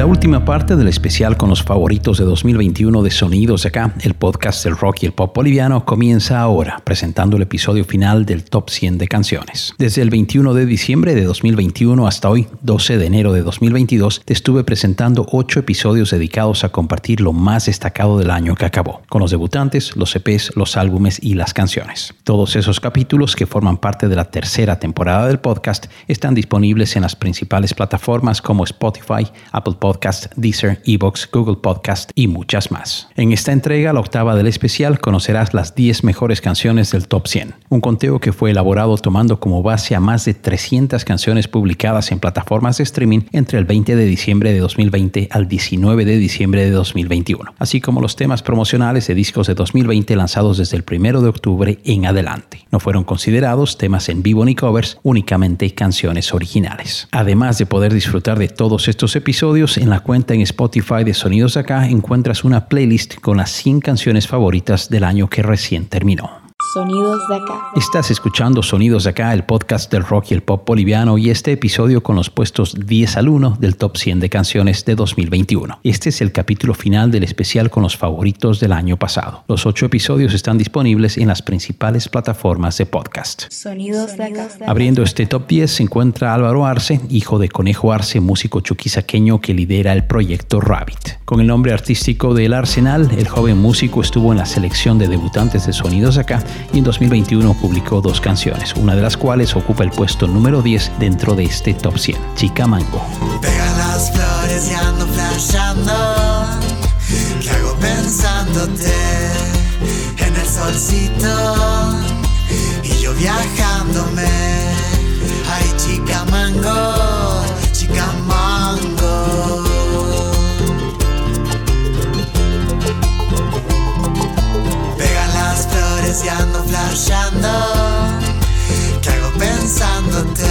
La última parte del especial con los favoritos de 2021 de Sonidos acá, el podcast del rock y el pop boliviano, comienza ahora, presentando el episodio final del Top 100 de canciones. Desde el 21 de diciembre de 2021 hasta hoy, 12 de enero de 2022, te estuve presentando 8 episodios dedicados a compartir lo más destacado del año que acabó, con los debutantes, los EPs, los álbumes y las canciones. Todos esos capítulos que forman parte de la tercera temporada del podcast están disponibles en las principales plataformas como Spotify, Apple Podcasts, Podcast, Deezer, Evox, Google Podcast y muchas más. En esta entrega, la octava del especial, conocerás las 10 mejores canciones del Top 100, un conteo que fue elaborado tomando como base a más de 300 canciones publicadas en plataformas de streaming entre el 20 de diciembre de 2020 al 19 de diciembre de 2021, así como los temas promocionales de discos de 2020 lanzados desde el 1 de octubre en adelante. No fueron considerados temas en vivo ni covers, únicamente canciones originales. Además de poder disfrutar de todos estos episodios, en la cuenta en Spotify de Sonidos Acá encuentras una playlist con las 100 canciones favoritas del año que recién terminó. Sonidos de acá. Estás escuchando Sonidos de acá, el podcast del rock y el pop boliviano y este episodio con los puestos 10 al 1 del top 100 de canciones de 2021. Este es el capítulo final del especial con los favoritos del año pasado. Los ocho episodios están disponibles en las principales plataformas de podcast. Sonidos de acá. Abriendo este top 10 se encuentra Álvaro Arce, hijo de Conejo Arce, músico chuquisaqueño que lidera el proyecto Rabbit. Con el nombre artístico del Arsenal, el joven músico estuvo en la selección de debutantes de Sonidos de acá y en 2021 publicó dos canciones, una de las cuales ocupa el puesto número 10 dentro de este top 100, Chica Mango. Pega las flores y ando flashando. ¿Qué hago pensándote en el solcito? Y yo viajándome. Ay, chica mango, chica mango. Las flores y ando flashando. ¿Qué hago pensándote?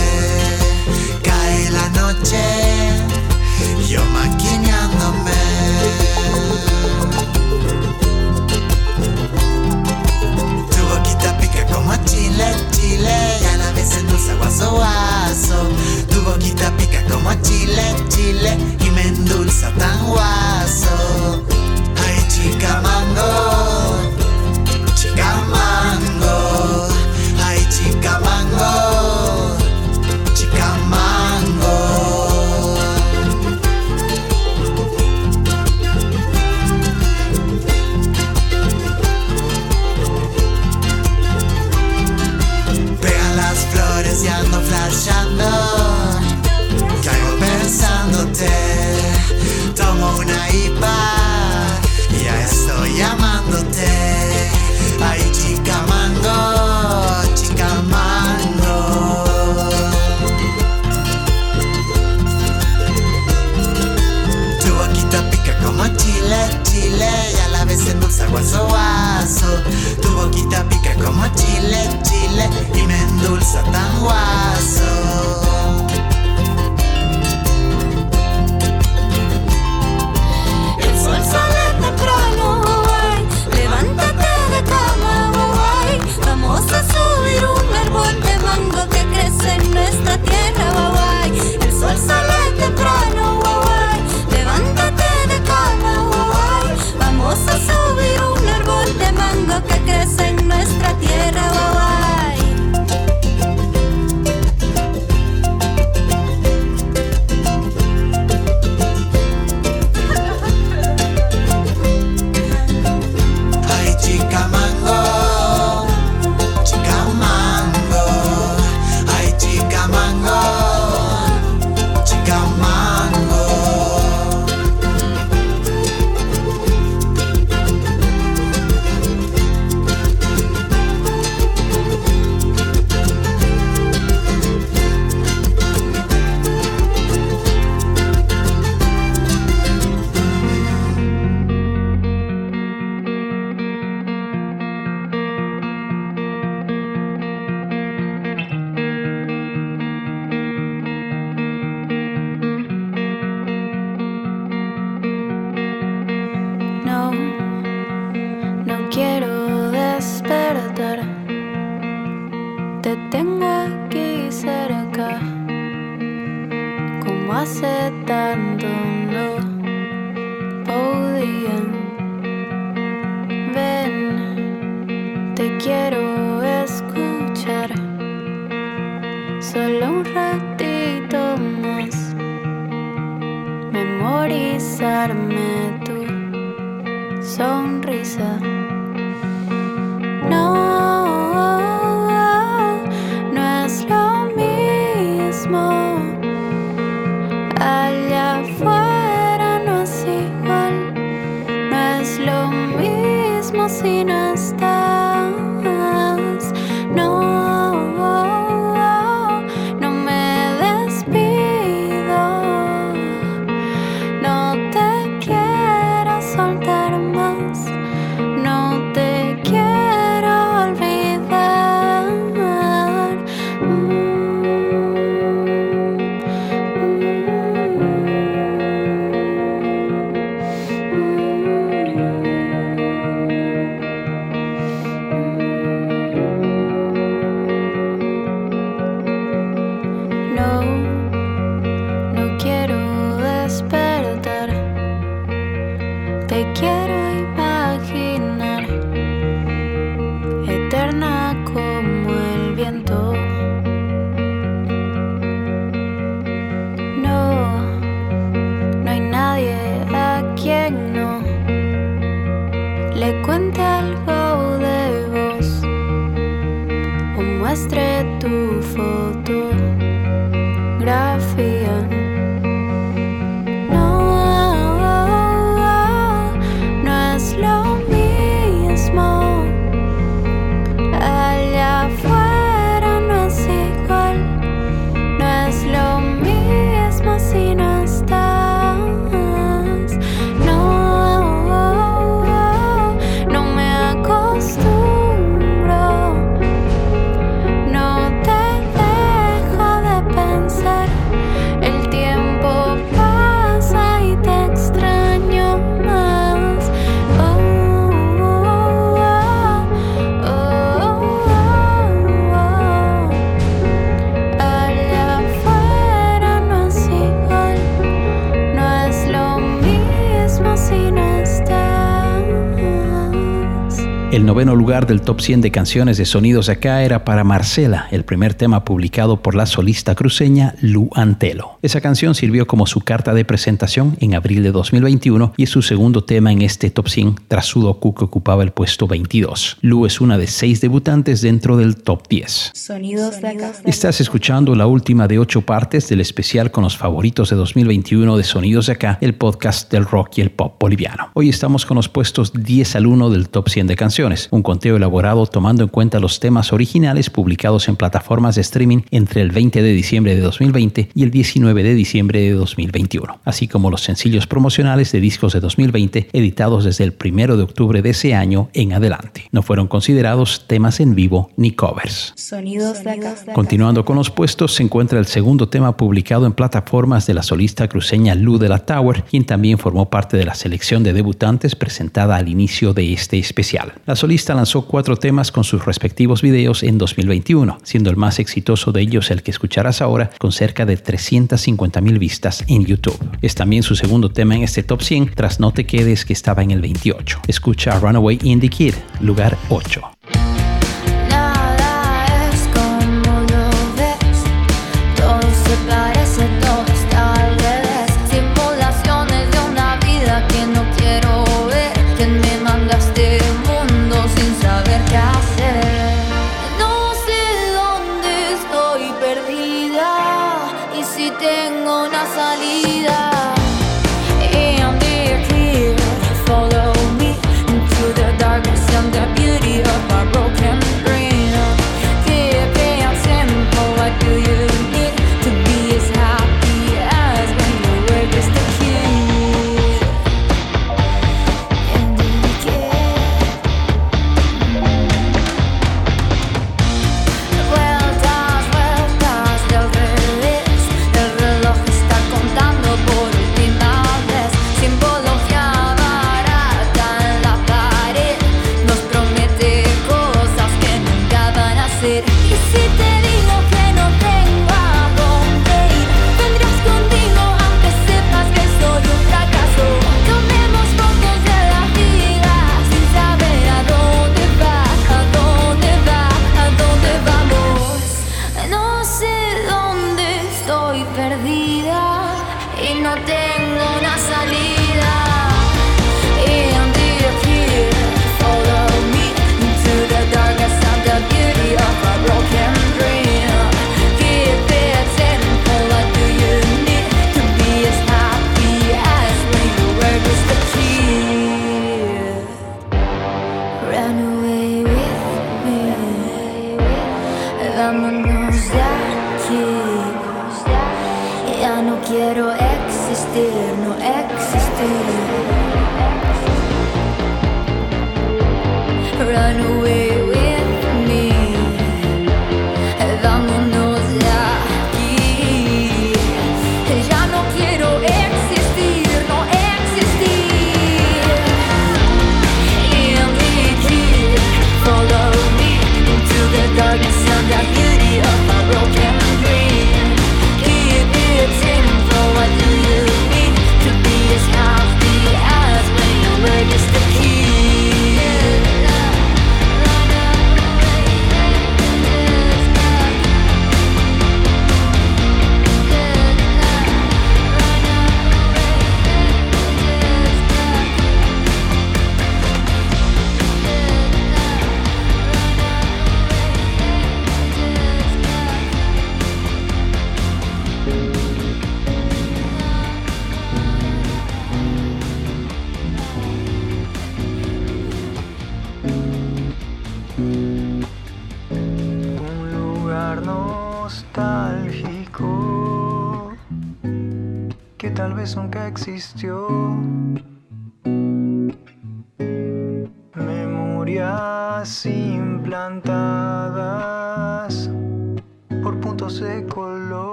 Noveno lugar del top 100 de canciones de sonidos acá era para Marcela, el primer tema publicado por la solista cruceña Lu Antelo. Esa canción sirvió como su carta de presentación en abril de 2021 y es su segundo tema en este top 100 tras Sudoku que ocupaba el puesto 22. Lu es una de seis debutantes dentro del top 10. Sonidos de acá. Estás escuchando la última de ocho partes del especial con los favoritos de 2021 de Sonidos de Acá, el podcast del rock y el pop boliviano. Hoy estamos con los puestos 10 al 1 del top 100 de canciones, un conteo elaborado tomando en cuenta los temas originales publicados en plataformas de streaming entre el 20 de diciembre de 2020 y el 19 de diciembre de 2021, así como los sencillos promocionales de discos de 2020 editados desde el 1 de octubre de ese año en adelante. No fueron considerados temas en vivo ni covers. Sonidos de acá. Continuando con los puestos, se encuentra el segundo tema publicado en plataformas de la solista cruceña Lu de la Tower, quien también formó parte de la selección de debutantes presentada al inicio de este especial. La solista lanzó cuatro temas con sus respectivos videos en 2021, siendo el más exitoso de ellos el que escucharás ahora, con cerca de 350 mil vistas en YouTube. Es también su segundo tema en este top 100, tras No Te Quedes, que estaba en el 28. Escucha Runaway Indie Kid, lugar 8.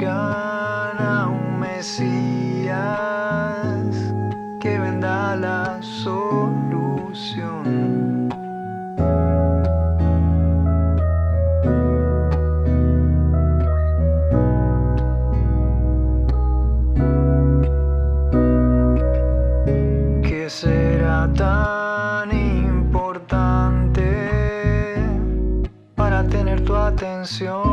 Buscan a un Mesías que venda la solución. ¿Qué será tan importante para tener tu atención?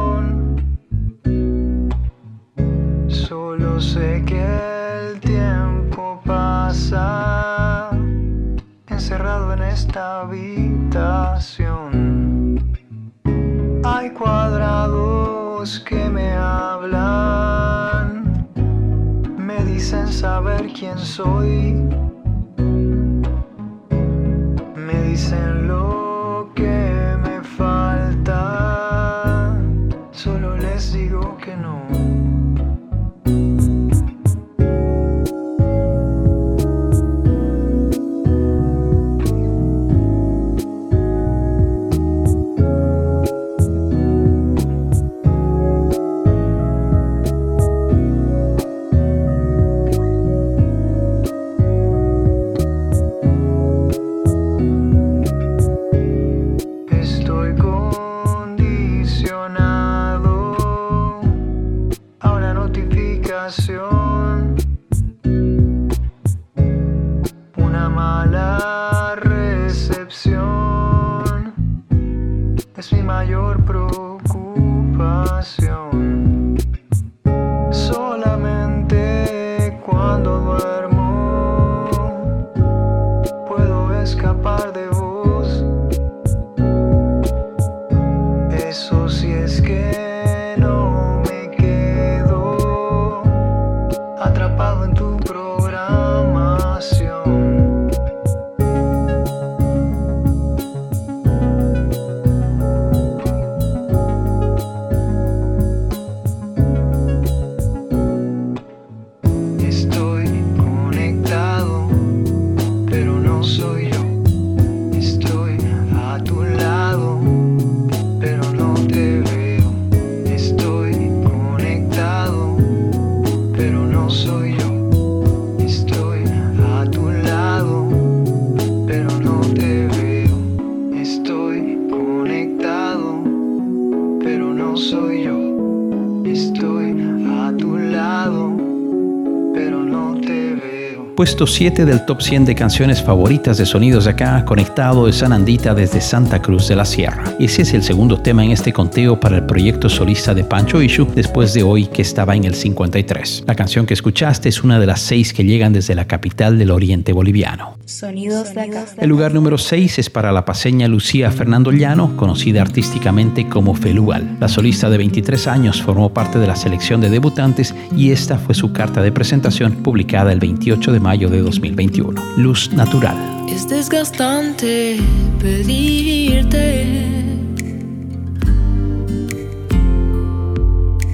Veo. Puesto 7 del top 100 de canciones favoritas de Sonidos de Acá, conectado de San Andita desde Santa Cruz de la Sierra. Ese es el segundo tema en este conteo para el proyecto solista de Pancho Ishu, después de hoy que estaba en el 53. La canción que escuchaste es una de las seis que llegan desde la capital del oriente boliviano. Sonidos de acá. El lugar número 6 es para la paseña Lucía Fernando Llano, conocida artísticamente como Felual. La solista de 23 años formó parte de la selección de debutantes y esta fue su carta de presentación publicada el 28 de mayo de 2021. Luz Natural. Es desgastante pedirte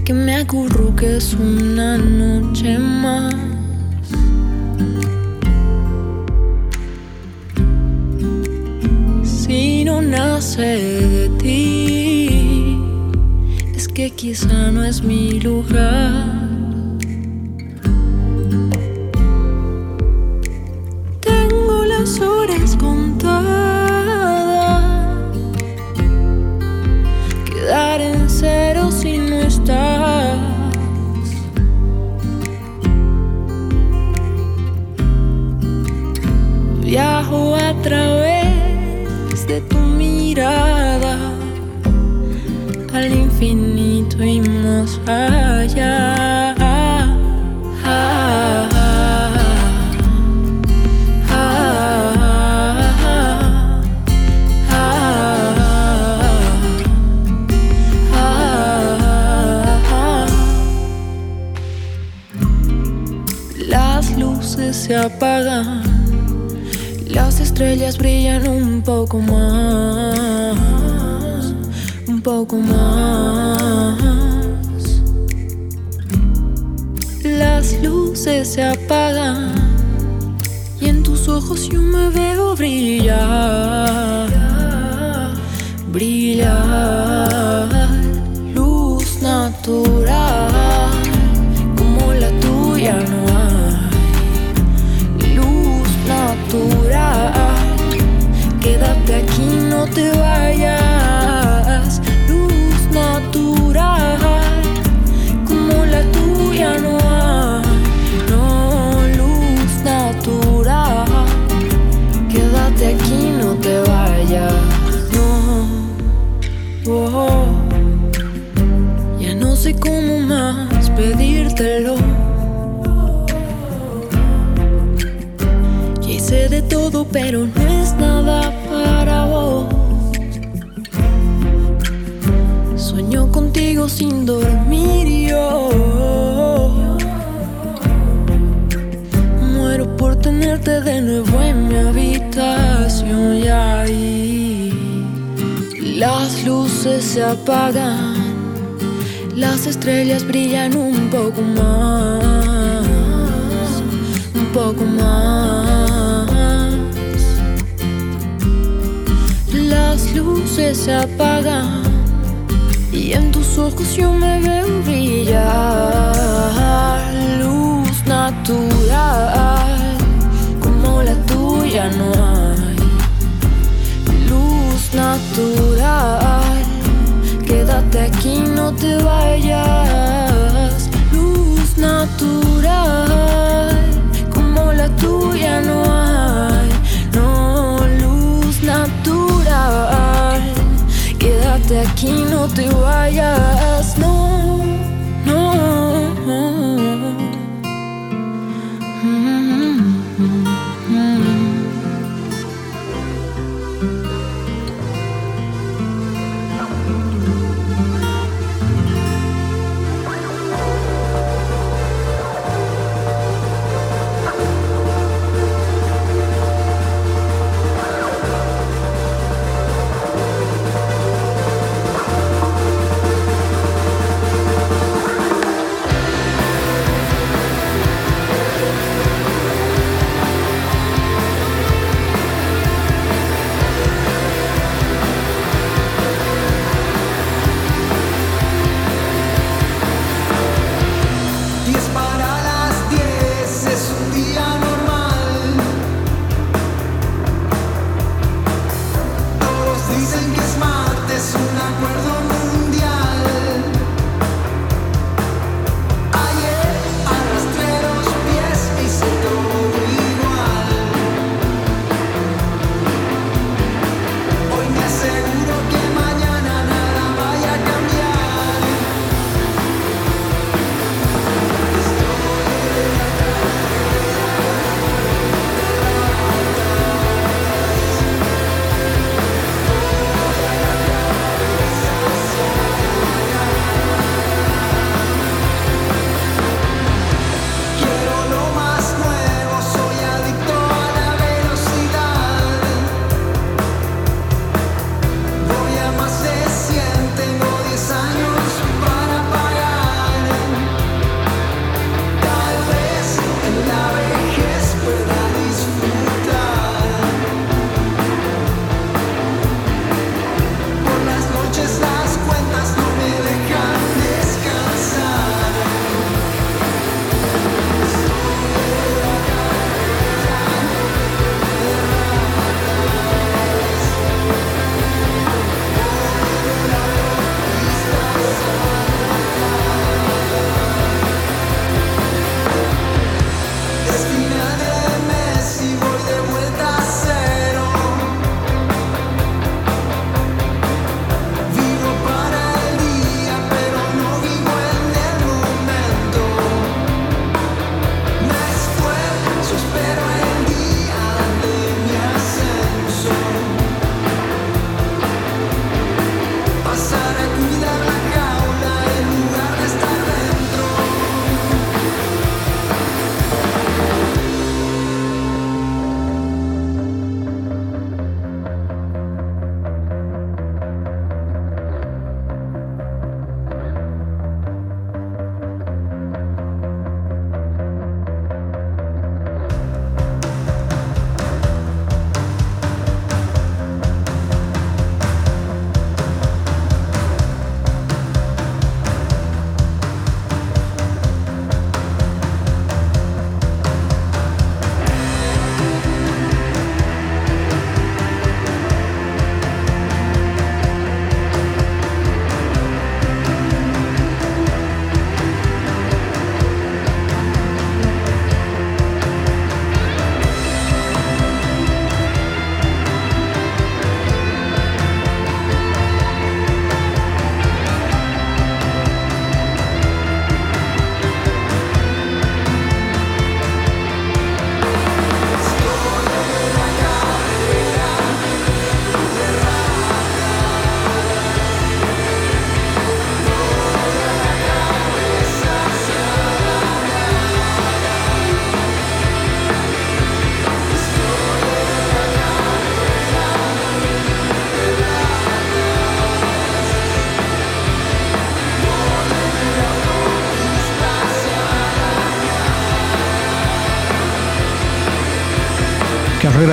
que me acurruques una noche más. Si no nace de ti, es que quizá no es mi lugar. Pero no es nada para vos. Sueño contigo sin dormir yo. Muero por tenerte de nuevo en mi habitación y ahí las luces se apagan, las estrellas brillan un poco más, un poco más. Las luces se apagan y en tus ojos yo me veo brillar. Luz natural, como la tuya no hay. Luz natural, quédate aquí, no te vayas. Aquí, no te vayas, no.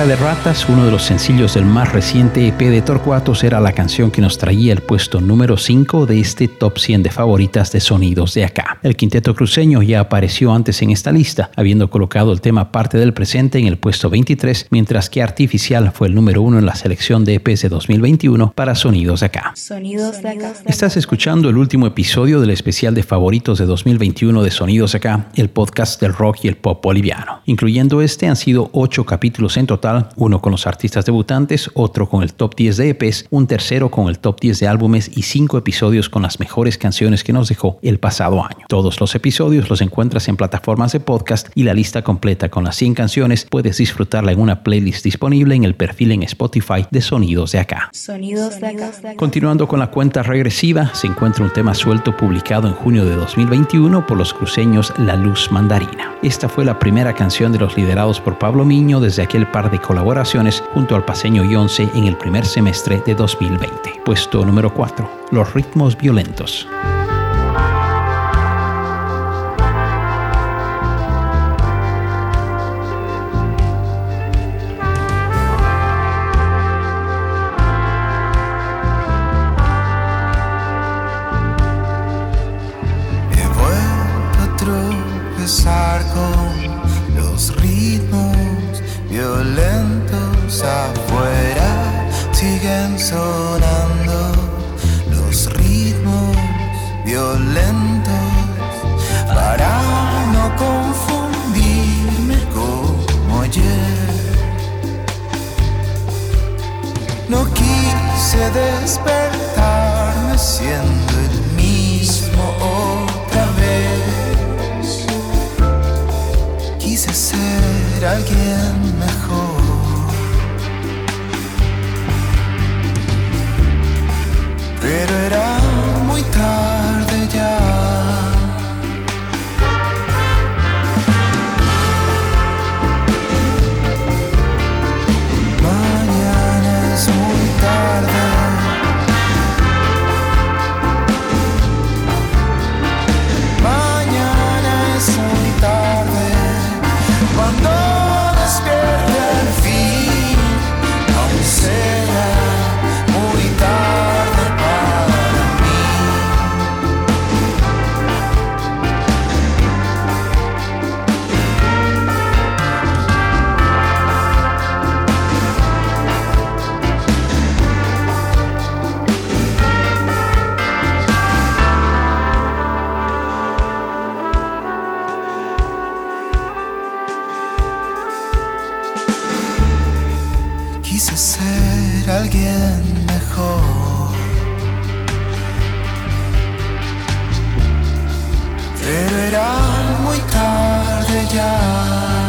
De Ratas, uno de los sencillos del más reciente EP de Torcuatos, era la canción que nos traía el puesto número 5 de este top 100 de favoritas de sonidos de acá. El quinteto cruceño ya apareció antes en esta lista, habiendo colocado el tema Parte del Presente en el puesto 23, mientras que Artificial fue el número 1 en la selección de EPs de 2021 para Sonidos de acá. Sonidos de acá. Estás escuchando el último episodio del especial de favoritos de 2021 de Sonidos acá, el podcast del rock y el pop boliviano. Incluyendo este han sido 8 capítulos en total, uno con los artistas debutantes, otro con el top 10 de EPs, un tercero con el top 10 de álbumes y cinco episodios con las mejores canciones que nos dejó el pasado año. Todos los episodios los encuentras en plataformas de podcast y la lista completa con las 100 canciones puedes disfrutarla en una playlist disponible en el perfil en Spotify de Sonidos de acá. Sonidos de acá. Continuando con la cuenta regresiva, se encuentra un tema suelto publicado en junio de 2021 por los cruceños La Luz Mandarina. Esta fue la primera canción de los liderados por Pablo Miño desde aquel par de colaboraciones junto al paseño Yonce en el primer semestre de 2020. Puesto número 4. Los ritmos violentos. Violentos para no confundirme como ayer. No quise despertarme siendo el mismo otra vez. Quise ser alguien Quise ser alguien mejor. Pero era muy tarde ya.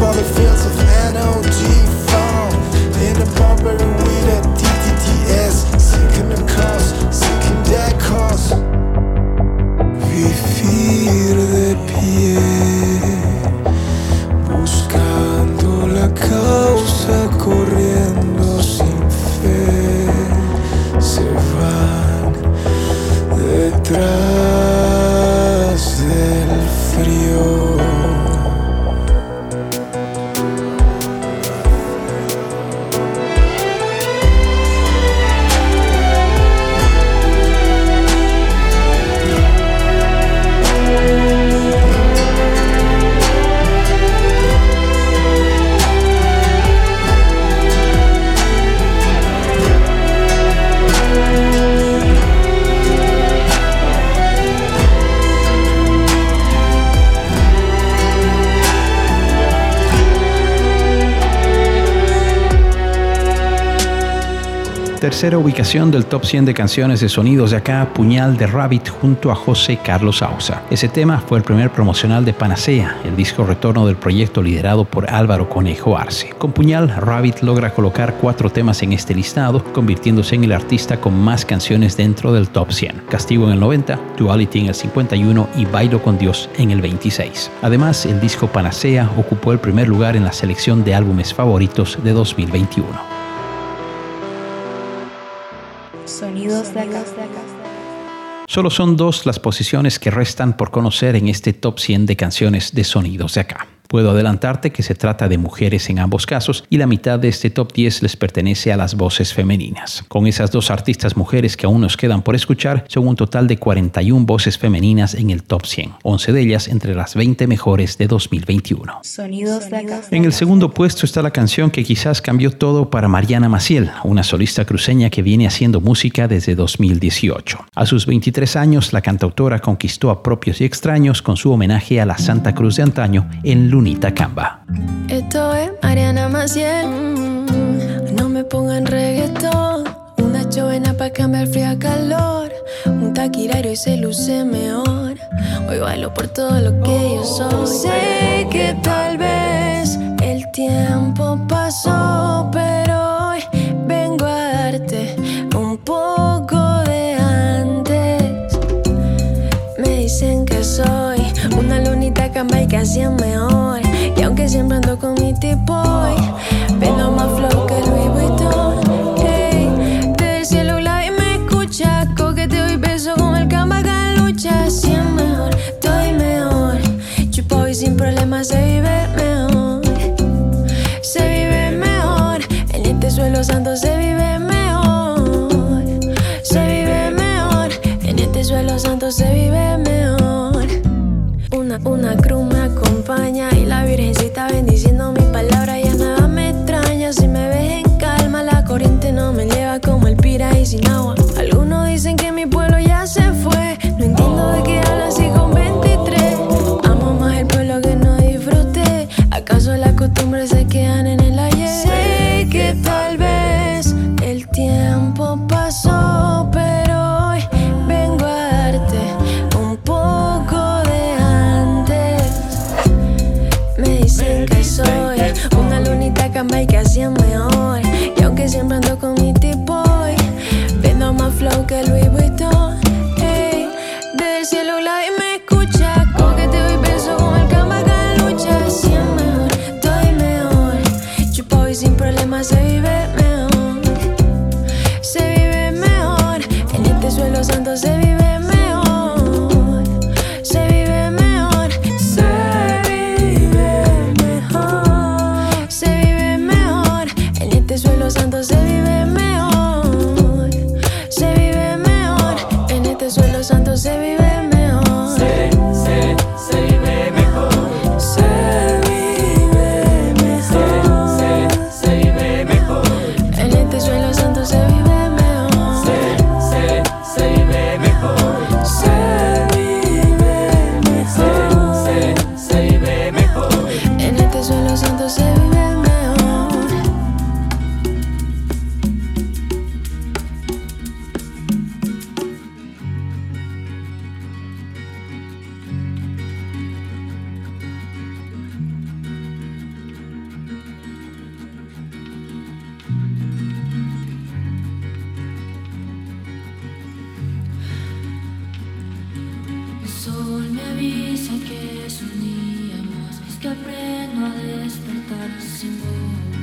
In the Tercera ubicación del top 100 de canciones de sonidos de acá, Puñal de Rabbit junto a José Carlos Ausa. Ese tema fue el primer promocional de Panacea, el disco retorno del proyecto liderado por Álvaro Conejo Arce. Con Puñal, Rabbit logra colocar cuatro temas en este listado, convirtiéndose en el artista con más canciones dentro del top 100. Castigo en el 90, Duality en el 51 y Bailo con Dios en el 26. Además, el disco Panacea ocupó el primer lugar en la selección de álbumes favoritos de 2021. Sonidos de acá. Solo son dos las posiciones que restan por conocer en este top 100 de canciones de sonidos de acá. Puedo adelantarte que se trata de mujeres en ambos casos y la mitad de este top 10 les pertenece a las voces femeninas. Con esas dos artistas mujeres que aún nos quedan por escuchar, son un total de 41 voces femeninas en el top 100, 11 de ellas entre las 20 mejores de 2021. Sonidos de acá. En el segundo puesto está la canción que quizás cambió todo para Mariana Maciel, una solista cruceña que viene haciendo música desde 2018. A sus 23 años, la cantautora conquistó a propios y extraños con su homenaje a la Santa Cruz de antaño en Lunita Camba. Esto es Mariana Maciel. No me pongan reggaetón. Una chovena para cambiar frío a calor. Un taquirario y se luce mejor. Hoy bailo por todo lo que yo soy. Sé que tal vez el tiempo pasó, pero hoy vengo a darte un poco de antes. Me dicen que soy una lunita camba y que así es avisa que es un día más, es que aprendo a despertar sin voz.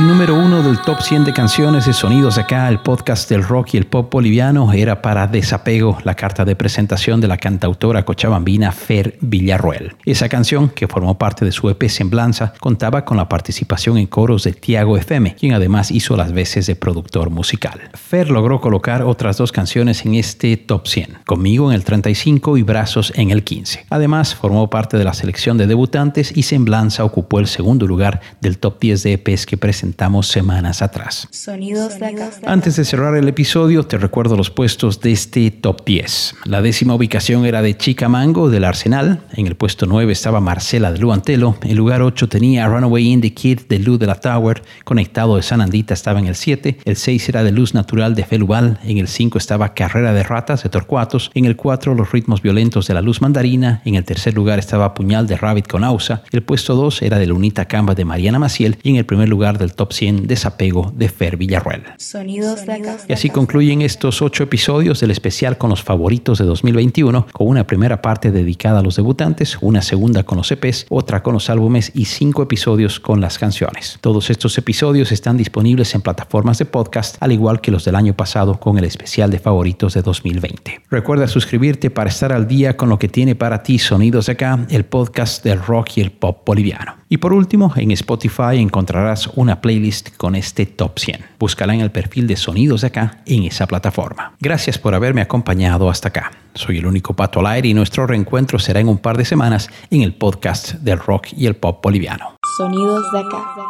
El número uno del top 100 de canciones de sonidos acá, el podcast del rock y el pop boliviano, era para Desapego, la carta de presentación de la cantautora cochabambina Fer Villarruel. Esa canción, que formó parte de su EP Semblanza, contaba con la participación en coros de Tiago FM, quien además hizo las veces de productor musical. Fer logró colocar otras dos canciones en este top 100, Conmigo en el 35 y Brazos en el 15. Además, formó parte de la selección de debutantes y Semblanza ocupó el segundo lugar del top 10 de EPs que presentamos semanas atrás. Sonidos de acá. Antes de cerrar el episodio, te recuerdo los puestos de este top 10. La décima ubicación era de Chica Mango del Arsenal. En el puesto 9 estaba Marcela de Luantelo. En lugar 8 tenía Runaway in the Kid de Lou de la Tower. Conectado de San Andita estaba en el 7. El 6 era de Luz Natural de Felubal. En el 5 estaba Carrera de Ratas de Torcuatos. En el 4 Los Ritmos Violentos de la Luz Mandarina. En el tercer lugar estaba Puñal de Rabbit con Ausa. El puesto 2 era de Lunita Camba de Mariana Maciel. Y en el primer lugar del el top 100 Desapego de Fer Villarruel. Sonidos de acá. Y así concluyen estos ocho episodios del especial con los favoritos de 2021, con una primera parte dedicada a los debutantes, una segunda con los EPs, otra con los álbumes y cinco episodios con las canciones. Todos estos episodios están disponibles en plataformas de podcast, al igual que los del año pasado con el especial de favoritos de 2020. Recuerda suscribirte para estar al día con lo que tiene para ti Sonidos de acá, el podcast del rock y el pop boliviano. Y por último, en Spotify encontrarás una playlist con este top 100. Búscala en el perfil de Sonidos de acá en esa plataforma. Gracias por haberme acompañado hasta acá. Soy el único pato al aire y nuestro reencuentro será en un par de semanas en el podcast del rock y el pop boliviano. Sonidos de acá.